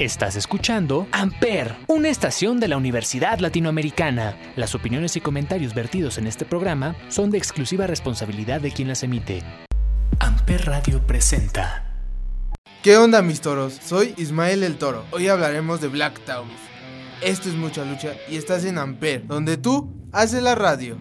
Estás escuchando Amper, una estación de la Universidad Latinoamericana. Las opiniones y comentarios vertidos en este programa son de exclusiva responsabilidad de quien las emite. Amper Radio presenta. ¿Qué onda mis toros? Soy Ismael el Toro. Hoy hablaremos de Black. Esto es mucha lucha y estás en Amper, donde tú haces la radio.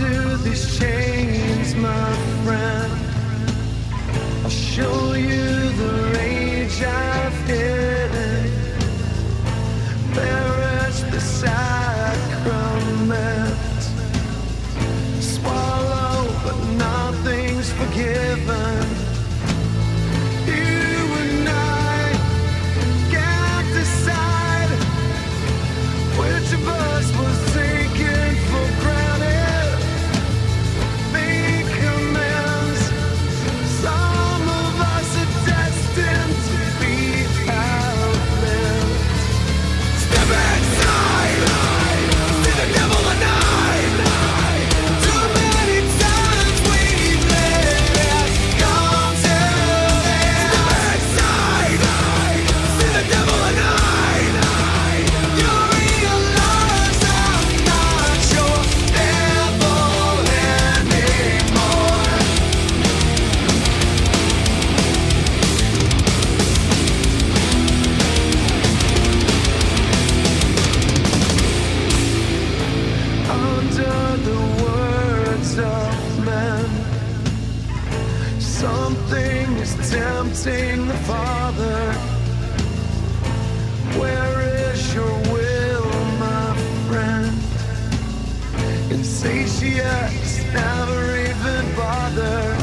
into these chains, my friend. I'll show you the rage I've hidden. Perish the sacrament. Swallow, but nothing's forgiven. tempting the Father. Where is your will, my friend? Insatiate, never even bother.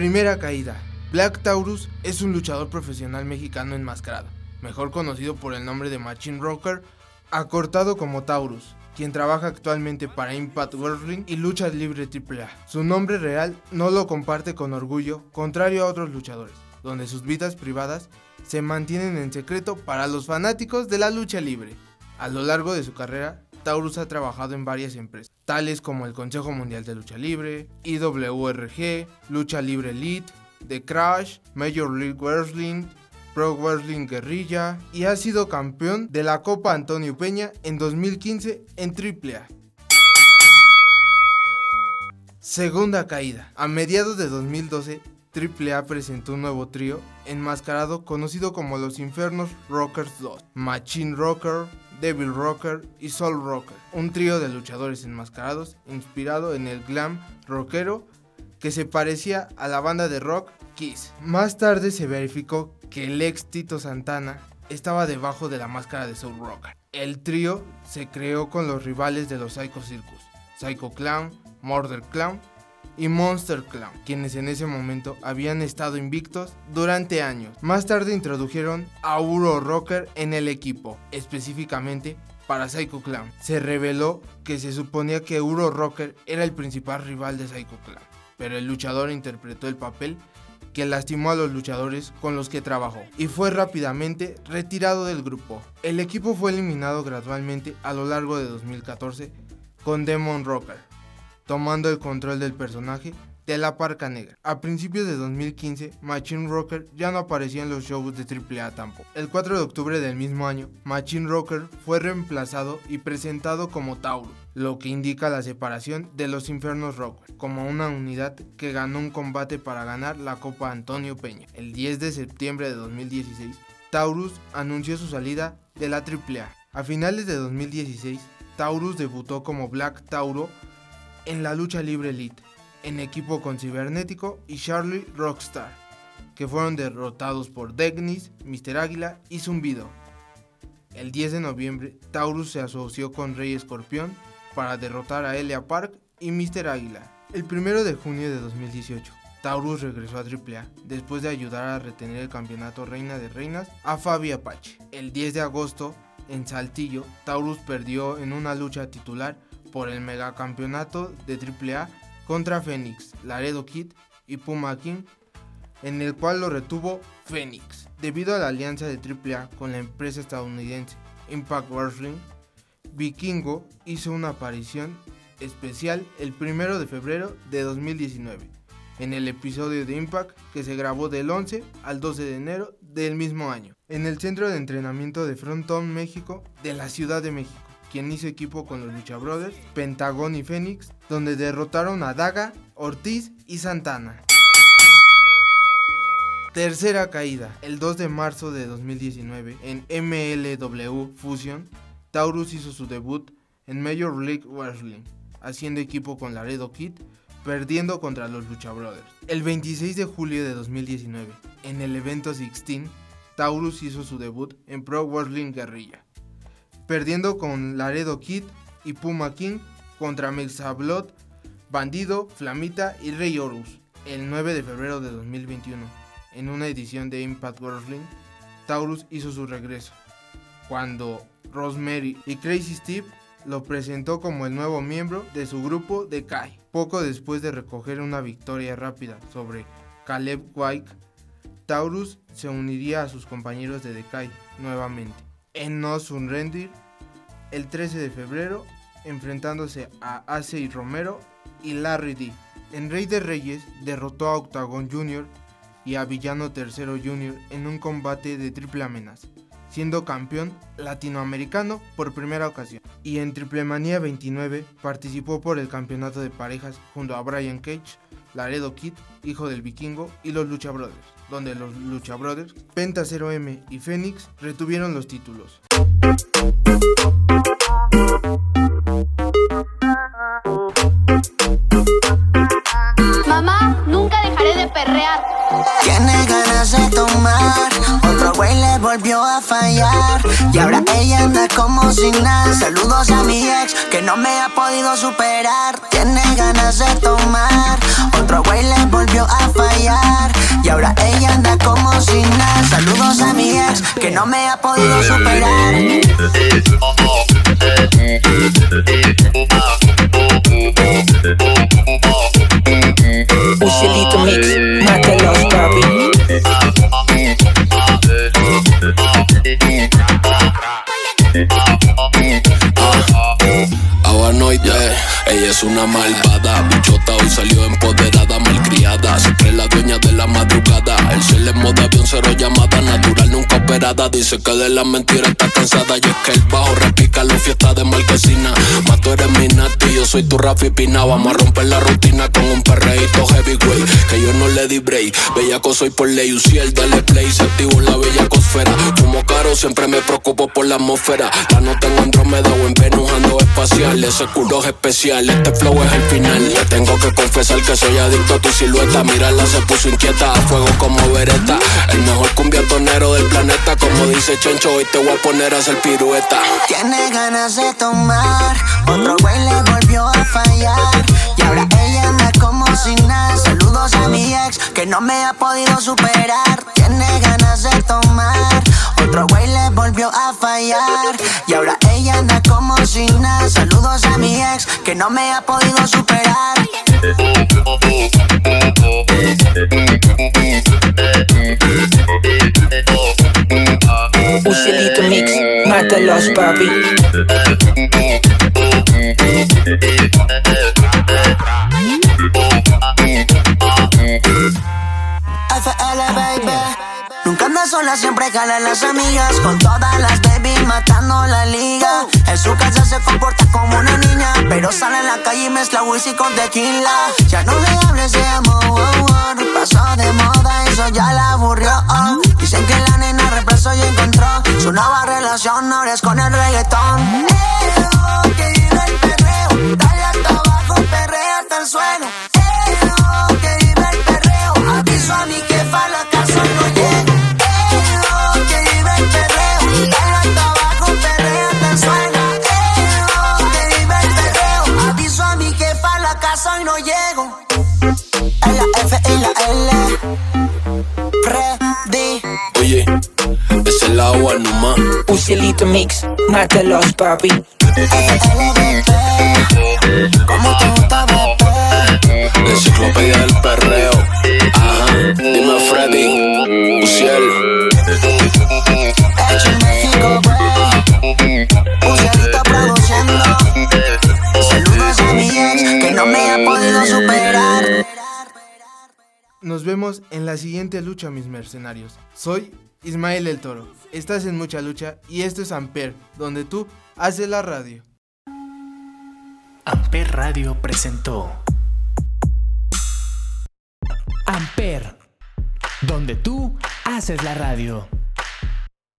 Primera caída. Black Taurus es un luchador profesional mexicano enmascarado, mejor conocido por el nombre de Machine Rocker, acortado como Taurus, quien trabaja actualmente para Impact Wrestling y Lucha Libre AAA. Su nombre real no lo comparte con orgullo, contrario a otros luchadores, donde sus vidas privadas se mantienen en secreto para los fanáticos de la lucha libre. A lo largo de su carrera, Taurus ha trabajado en varias empresas, tales como el Consejo Mundial de Lucha Libre, IWRG, Lucha Libre Elite, The Crash, Major League Wrestling, Pro Wrestling Guerrilla y ha sido campeón de la Copa Antonio Peña en 2015 en AAA. Segunda caída. A mediados de 2012, AAA presentó un nuevo trío enmascarado conocido como los Infernos Rockers 2, Machine Rocker, Devil Rocker y Soul Rocker, un trío de luchadores enmascarados inspirado en el glam rockero que se parecía a la banda de rock Kiss. Más tarde se verificó que el ex Tito Santana estaba debajo de la máscara de Soul Rocker. El trío se creó con los rivales de los Psycho Circus, Psycho Clown, Murder Clown y Monster Clown, quienes en ese momento habían estado invictos durante años. Más tarde introdujeron a Uro Rocker en el equipo, específicamente para Psycho Clown. Se reveló que se suponía que Uro Rocker era el principal rival de Psycho Clown, pero el luchador interpretó el papel que lastimó a los luchadores con los que trabajó y fue rápidamente retirado del grupo. El equipo fue eliminado gradualmente a lo largo de 2014 con Demon Rocker, tomando el control del personaje de la Parca Negra. A principios de 2015, Machine Rocker ya no aparecía en los shows de AAA tampoco. El 4 de octubre del mismo año, Machine Rocker fue reemplazado y presentado como Taurus, lo que indica la separación de los Infernos Rocker, como una unidad que ganó un combate para ganar la Copa Antonio Peña. El 10 de septiembre de 2016, Taurus anunció su salida de la AAA. A finales de 2016, Taurus debutó como Black Tauro en la lucha libre elite, en equipo con Cibernético y Charlie Rockstar, que fueron derrotados por Degnis, Mr. Águila y Zumbido. El 10 de noviembre, Taurus se asoció con Rey Escorpión para derrotar a Elia Park y Mr. Águila. El 1 de junio de 2018, Taurus regresó a AAA después de ayudar a retener el campeonato Reina de Reinas a Fabi Apache. El 10 de agosto, en Saltillo, Taurus perdió en una lucha titular por el megacampeonato de AAA contra Phoenix, Laredo Kid y Puma King, en el cual lo retuvo Phoenix. Debido a la alianza de AAA con la empresa estadounidense Impact Wrestling, Vikingo hizo una aparición especial el 1 de febrero de 2019 en el episodio de Impact que se grabó del 11 al 12 de enero del mismo año en el centro de entrenamiento de Frontón México de la Ciudad de México quien hizo equipo con los Lucha Brothers, Pentagón y Fénix, donde derrotaron a Daga, Ortiz y Santana. Tercera caída. El 2 de marzo de 2019, en MLW Fusion, Taurus hizo su debut en Major League Wrestling, haciendo equipo con Laredo Kid, perdiendo contra los Lucha Brothers. El 26 de julio de 2019, en el evento 16, Taurus hizo su debut en Pro Wrestling Guerrilla, perdiendo con Laredo Kid y Puma King contra Mexablot, Bandido, Flamita y Rey Horus. El 9 de febrero de 2021, en una edición de Impact Wrestling, Taurus hizo su regreso, cuando Rosemary y Crazy Steve lo presentó como el nuevo miembro de su grupo de Kai. Poco después de recoger una victoria rápida sobre Caleb White, Taurus se uniría a sus compañeros de Decay nuevamente en No Surrender el 13 de febrero, enfrentándose a Acey Romero y Larry D. En Rey de Reyes derrotó a Octagon Jr. y a Villano III Jr. en un combate de triple amenaza, siendo campeón latinoamericano por primera ocasión. Y en Triple Manía 29 participó por el campeonato de parejas junto a Brian Cage, Laredo Kid, hijo del vikingo, y los Lucha Brothers, donde los Lucha Brothers, Penta 0M y Fénix retuvieron los títulos. Mamá, nunca dejaré de perrear. Tiene ganas de tomar otro güey le volvió a fallar. Y ahora ella anda como sin nada. Saludos a mi ex que no me ha podido superar. Tiene ganas de tomar. Otro güey le volvió a fallar. Y ahora ella anda como sin nada. Saludos a mi ex que no me ha podido superar. malvada, bichota hoy salió empoderada, malcriada, siempre la dueña de la madrugada. El cielo en modo avión, cero llamada, natural nunca operada. Dice que de la mentira está cansada y es que el bajo repica la fiesta de marquesina. Soy tu Rafi Pina. Vamos a romper la rutina con un perreíto heavyweight, que yo no le di break. Bellaco soy por ley, el dale play, se activo la bella cosfera. Como caro, siempre me preocupo por la atmósfera. Ya no tengo Andrómeda o en Venus ando espacial. Ese culo es especial, este flow es el final. Le tengo que confesar que soy adicto a tu silueta. Mírala, se puso inquieta, a fuego como vereta. El mejor cumbiatonero del planeta, como dice Chencho, hoy te voy a poner a hacer pirueta. Tiene ganas de tomar, otro güey le volvió a fallar. Y ahora ella anda como sin nada. Saludos a mi ex que no me ha podido superar. Tiene ganas de tomar, otro güey le volvió a fallar. Y ahora ella anda como sin nada. Saludos a mi ex que no me ha podido superar. Usilito Mix, mátalos, papi. Nunca anda sola, siempre jala las amigas. Con todas las baby matando la liga. En su casa se comporta como una niña. Pero sale en la calle y mezcla whisky con tequila. Ya no le hables de amor, oh, oh. pasó de moda, eso ya la aburrió. Dicen que la nena reemplazó y encontró su nueva relación. Ahora es con el reggaetón. Casa y no llego. En la F y la L. Freddy. Oye, es el agua nomás. Usilito Mix, mátalos, papi. ¿Cómo te gusta, bebé? La enciclopedia del perreo. Ajá, dime Freddy, Uciel. Nos vemos en la siguiente lucha, mis mercenarios. Soy Ismael el Toro. Estás en mucha lucha y esto es Amper, donde tú haces la radio. Amper Radio presentó Amper, donde tú haces la radio.